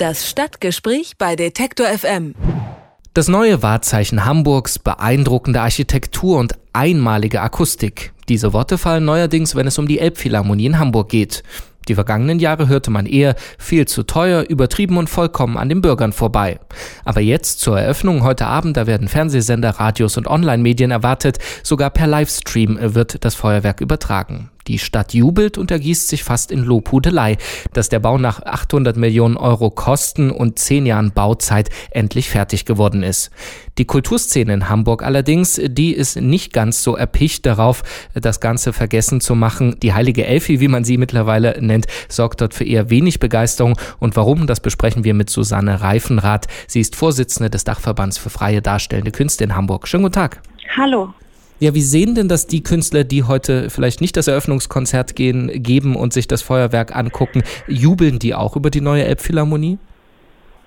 Das Stadtgespräch bei Detektor FM. Das neue Wahrzeichen Hamburgs, beeindruckende Architektur und einmalige Akustik. Diese Worte fallen neuerdings, wenn es um die Elbphilharmonie in Hamburg geht. Die vergangenen Jahre hörte man eher viel zu teuer, übertrieben und vollkommen an den Bürgern vorbei. Aber jetzt zur Eröffnung heute Abend, da werden Fernsehsender, Radios und Online-Medien erwartet, sogar per Livestream wird das Feuerwerk übertragen. Die Stadt jubelt und ergießt sich fast in Lobhudelei, dass der Bau nach 800 Millionen Euro Kosten und zehn Jahren Bauzeit endlich fertig geworden ist. Die Kulturszene in Hamburg allerdings, die ist nicht ganz so erpicht darauf, das Ganze vergessen zu machen. Die heilige Elfi, wie man sie mittlerweile nennt, sorgt dort für eher wenig Begeisterung. Und warum, das besprechen wir mit Susanne Reifenrath. Sie ist Vorsitzende des Dachverbands für freie darstellende Künste in Hamburg. Schönen guten Tag. Hallo. Ja, wie sehen denn das die Künstler, die heute vielleicht nicht das Eröffnungskonzert gehen, geben und sich das Feuerwerk angucken? Jubeln die auch über die neue Elbphilharmonie?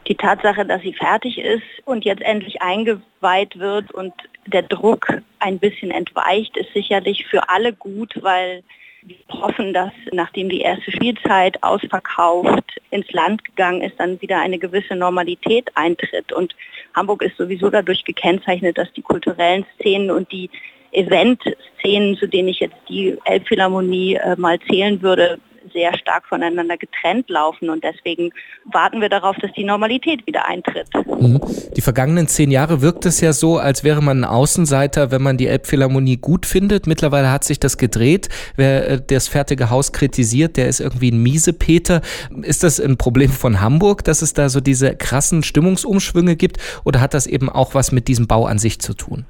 Die Tatsache, dass sie fertig ist und jetzt endlich eingeweiht wird und der Druck ein bisschen entweicht, ist sicherlich für alle gut, weil wir hoffen, dass nachdem die erste Spielzeit ausverkauft ins Land gegangen ist, dann wieder eine gewisse Normalität eintritt. Und Hamburg ist sowieso dadurch gekennzeichnet, dass die kulturellen Szenen und die Event-Szenen, zu denen ich jetzt die Elbphilharmonie äh, mal zählen würde, sehr stark voneinander getrennt laufen und deswegen warten wir darauf, dass die Normalität wieder eintritt. Mhm. Die vergangenen zehn Jahre wirkt es ja so, als wäre man ein Außenseiter, wenn man die Elbphilharmonie gut findet. Mittlerweile hat sich das gedreht. Wer äh, das fertige Haus kritisiert, der ist irgendwie ein Miesepeter. Ist das ein Problem von Hamburg, dass es da so diese krassen Stimmungsumschwünge gibt oder hat das eben auch was mit diesem Bau an sich zu tun?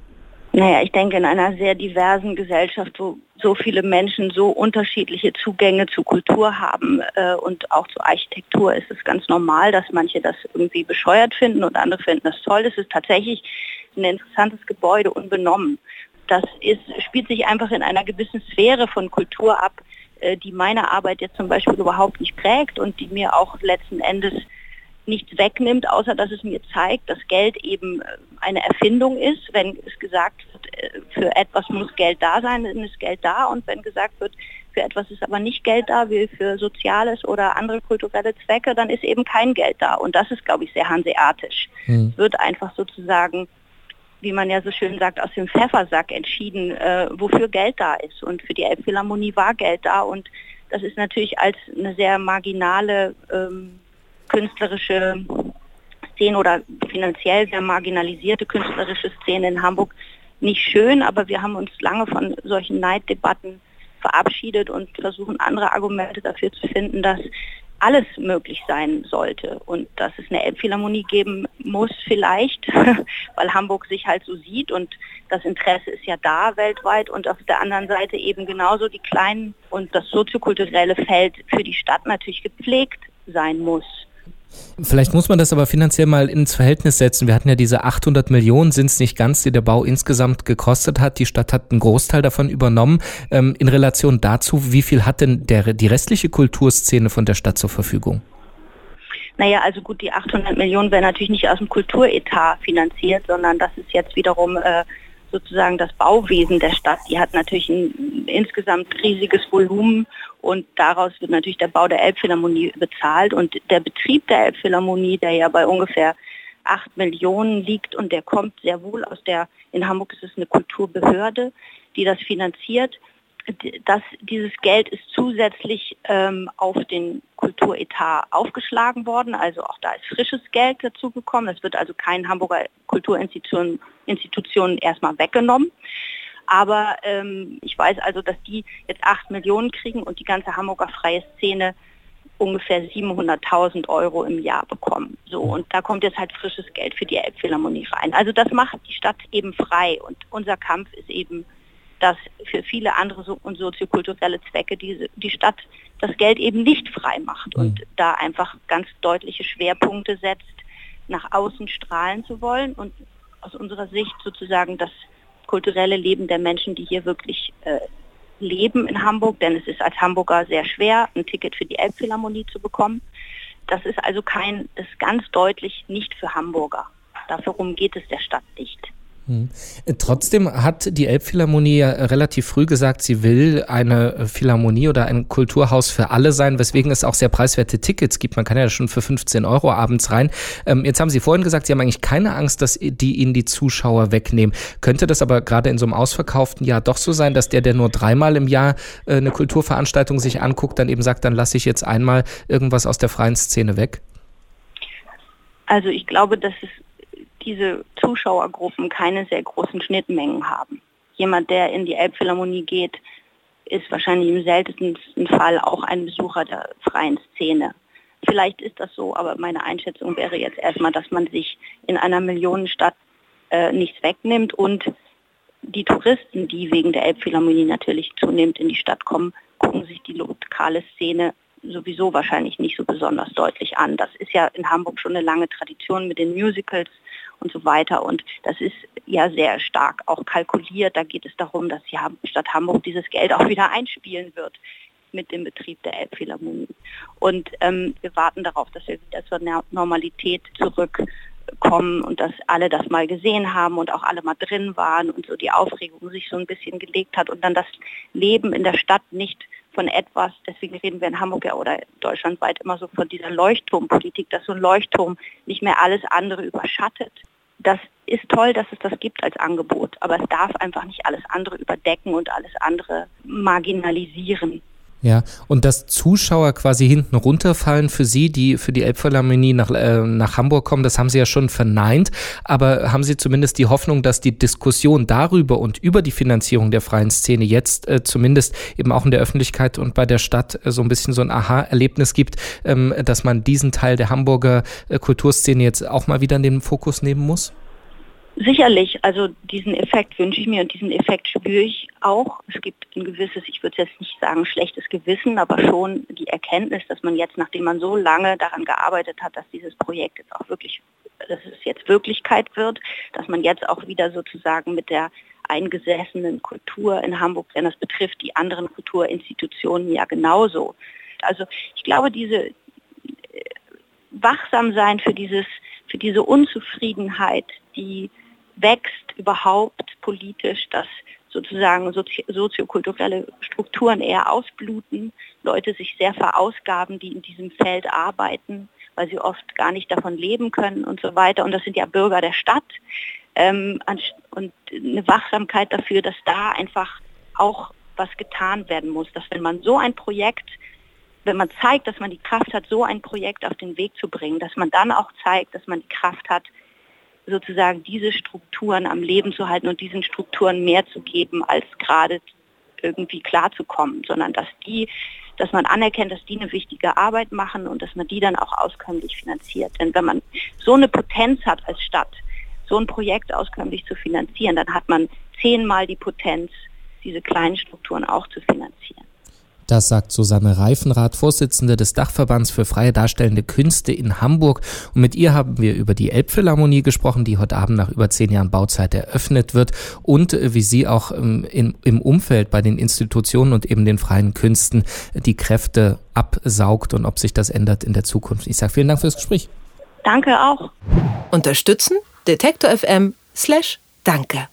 Naja, ich denke, in einer sehr diversen Gesellschaft, wo so viele Menschen so unterschiedliche Zugänge zu Kultur haben äh, und auch zu Architektur, ist es ganz normal, dass manche das irgendwie bescheuert finden und andere finden das toll. Es ist tatsächlich ein interessantes Gebäude, unbenommen. Das ist, spielt sich einfach in einer gewissen Sphäre von Kultur ab, äh, die meine Arbeit jetzt zum Beispiel überhaupt nicht prägt und die mir auch letzten Endes nichts wegnimmt, außer dass es mir zeigt, dass Geld eben äh, eine Erfindung ist. Wenn es gesagt wird, äh, für etwas muss Geld da sein, dann ist Geld da. Und wenn gesagt wird, für etwas ist aber nicht Geld da, wie für Soziales oder andere kulturelle Zwecke, dann ist eben kein Geld da. Und das ist, glaube ich, sehr hanseatisch. Hm. Es wird einfach sozusagen, wie man ja so schön sagt, aus dem Pfeffersack entschieden, äh, wofür Geld da ist. Und für die Elbphilharmonie war Geld da. Und das ist natürlich als eine sehr marginale ähm, künstlerische Szene oder finanziell sehr marginalisierte künstlerische Szene in Hamburg nicht schön, aber wir haben uns lange von solchen Neiddebatten verabschiedet und versuchen andere Argumente dafür zu finden, dass alles möglich sein sollte und dass es eine Elbphilharmonie geben muss vielleicht, weil Hamburg sich halt so sieht und das Interesse ist ja da weltweit und auf der anderen Seite eben genauso die kleinen und das soziokulturelle Feld für die Stadt natürlich gepflegt sein muss. Vielleicht muss man das aber finanziell mal ins Verhältnis setzen. Wir hatten ja diese 800 Millionen, sind es nicht ganz, die der Bau insgesamt gekostet hat. Die Stadt hat einen Großteil davon übernommen. Ähm, in Relation dazu, wie viel hat denn der, die restliche Kulturszene von der Stadt zur Verfügung? Naja, also gut, die 800 Millionen werden natürlich nicht aus dem Kulturetat finanziert, sondern das ist jetzt wiederum äh, sozusagen das Bauwesen der Stadt. Die hat natürlich ein insgesamt riesiges Volumen und daraus wird natürlich der Bau der Elbphilharmonie bezahlt und der Betrieb der Elbphilharmonie, der ja bei ungefähr 8 Millionen liegt und der kommt sehr wohl aus der, in Hamburg ist es eine Kulturbehörde, die das finanziert dass dieses Geld ist zusätzlich ähm, auf den Kulturetat aufgeschlagen worden. Also auch da ist frisches Geld dazugekommen. Es wird also kein Hamburger Kulturinstitutionen Institutionen erstmal weggenommen. Aber ähm, ich weiß also, dass die jetzt 8 Millionen kriegen und die ganze Hamburger freie Szene ungefähr 700.000 Euro im Jahr bekommen. So, und da kommt jetzt halt frisches Geld für die Elbphilharmonie rein. Also das macht die Stadt eben frei und unser Kampf ist eben dass für viele andere so und soziokulturelle Zwecke die, die Stadt das Geld eben nicht frei macht und mhm. da einfach ganz deutliche Schwerpunkte setzt, nach außen strahlen zu wollen und aus unserer Sicht sozusagen das kulturelle Leben der Menschen, die hier wirklich äh, leben in Hamburg, denn es ist als Hamburger sehr schwer, ein Ticket für die Elbphilharmonie zu bekommen. Das ist also kein, das ist ganz deutlich nicht für Hamburger. Darum geht es der Stadt nicht. Hm. Trotzdem hat die Elbphilharmonie ja relativ früh gesagt, sie will eine Philharmonie oder ein Kulturhaus für alle sein, weswegen es auch sehr preiswerte Tickets gibt. Man kann ja schon für 15 Euro abends rein. Ähm, jetzt haben Sie vorhin gesagt, Sie haben eigentlich keine Angst, dass die Ihnen die Zuschauer wegnehmen. Könnte das aber gerade in so einem ausverkauften Jahr doch so sein, dass der, der nur dreimal im Jahr äh, eine Kulturveranstaltung sich anguckt, dann eben sagt, dann lasse ich jetzt einmal irgendwas aus der freien Szene weg? Also ich glaube, dass es diese Zuschauergruppen keine sehr großen Schnittmengen haben. Jemand, der in die Elbphilharmonie geht, ist wahrscheinlich im seltensten Fall auch ein Besucher der freien Szene. Vielleicht ist das so, aber meine Einschätzung wäre jetzt erstmal, dass man sich in einer Millionenstadt äh, nichts wegnimmt und die Touristen, die wegen der Elbphilharmonie natürlich zunehmend in die Stadt kommen, gucken sich die lokale Szene sowieso wahrscheinlich nicht so besonders deutlich an. Das ist ja in Hamburg schon eine lange Tradition mit den Musicals und so weiter. Und das ist ja sehr stark auch kalkuliert. Da geht es darum, dass die Stadt Hamburg dieses Geld auch wieder einspielen wird mit dem Betrieb der Elbphilharmonie. Und ähm, wir warten darauf, dass wir wieder zur Normalität zurückkommen und dass alle das mal gesehen haben und auch alle mal drin waren und so die Aufregung sich so ein bisschen gelegt hat und dann das Leben in der Stadt nicht von etwas, deswegen reden wir in Hamburg ja oder deutschlandweit immer so von dieser Leuchtturmpolitik, dass so ein Leuchtturm nicht mehr alles andere überschattet. Das ist toll, dass es das gibt als Angebot, aber es darf einfach nicht alles andere überdecken und alles andere marginalisieren. Ja, und dass Zuschauer quasi hinten runterfallen für Sie, die für die Elbphilharmonie nach, äh, nach Hamburg kommen, das haben Sie ja schon verneint. Aber haben Sie zumindest die Hoffnung, dass die Diskussion darüber und über die Finanzierung der freien Szene jetzt äh, zumindest eben auch in der Öffentlichkeit und bei der Stadt äh, so ein bisschen so ein Aha-Erlebnis gibt, ähm, dass man diesen Teil der Hamburger äh, Kulturszene jetzt auch mal wieder in den Fokus nehmen muss? Sicherlich, also diesen Effekt wünsche ich mir und diesen Effekt spüre ich auch. Es gibt ein gewisses, ich würde jetzt nicht sagen schlechtes Gewissen, aber schon die Erkenntnis, dass man jetzt, nachdem man so lange daran gearbeitet hat, dass dieses Projekt jetzt auch wirklich, dass es jetzt Wirklichkeit wird, dass man jetzt auch wieder sozusagen mit der eingesessenen Kultur in Hamburg, denn das betrifft die anderen Kulturinstitutionen ja genauso. Also ich glaube, diese äh, wachsam sein für dieses, für diese Unzufriedenheit, die wächst überhaupt politisch, dass sozusagen sozi soziokulturelle Strukturen eher ausbluten, Leute sich sehr verausgaben, die in diesem Feld arbeiten, weil sie oft gar nicht davon leben können und so weiter. Und das sind ja Bürger der Stadt. Ähm, und eine Wachsamkeit dafür, dass da einfach auch was getan werden muss, dass wenn man so ein Projekt, wenn man zeigt, dass man die Kraft hat, so ein Projekt auf den Weg zu bringen, dass man dann auch zeigt, dass man die Kraft hat, sozusagen diese Strukturen am Leben zu halten und diesen Strukturen mehr zu geben, als gerade irgendwie klarzukommen, sondern dass die, dass man anerkennt, dass die eine wichtige Arbeit machen und dass man die dann auch auskömmlich finanziert. Denn wenn man so eine Potenz hat als Stadt, so ein Projekt auskömmlich zu finanzieren, dann hat man zehnmal die Potenz, diese kleinen Strukturen auch zu finanzieren. Das sagt Susanne Reifenrath, Vorsitzende des Dachverbands für freie darstellende Künste in Hamburg. Und mit ihr haben wir über die Elbphilharmonie gesprochen, die heute Abend nach über zehn Jahren Bauzeit eröffnet wird und wie sie auch im, im Umfeld bei den Institutionen und eben den freien Künsten die Kräfte absaugt und ob sich das ändert in der Zukunft. Ich sage vielen Dank fürs Gespräch. Danke auch. Unterstützen? Detektor FM slash Danke.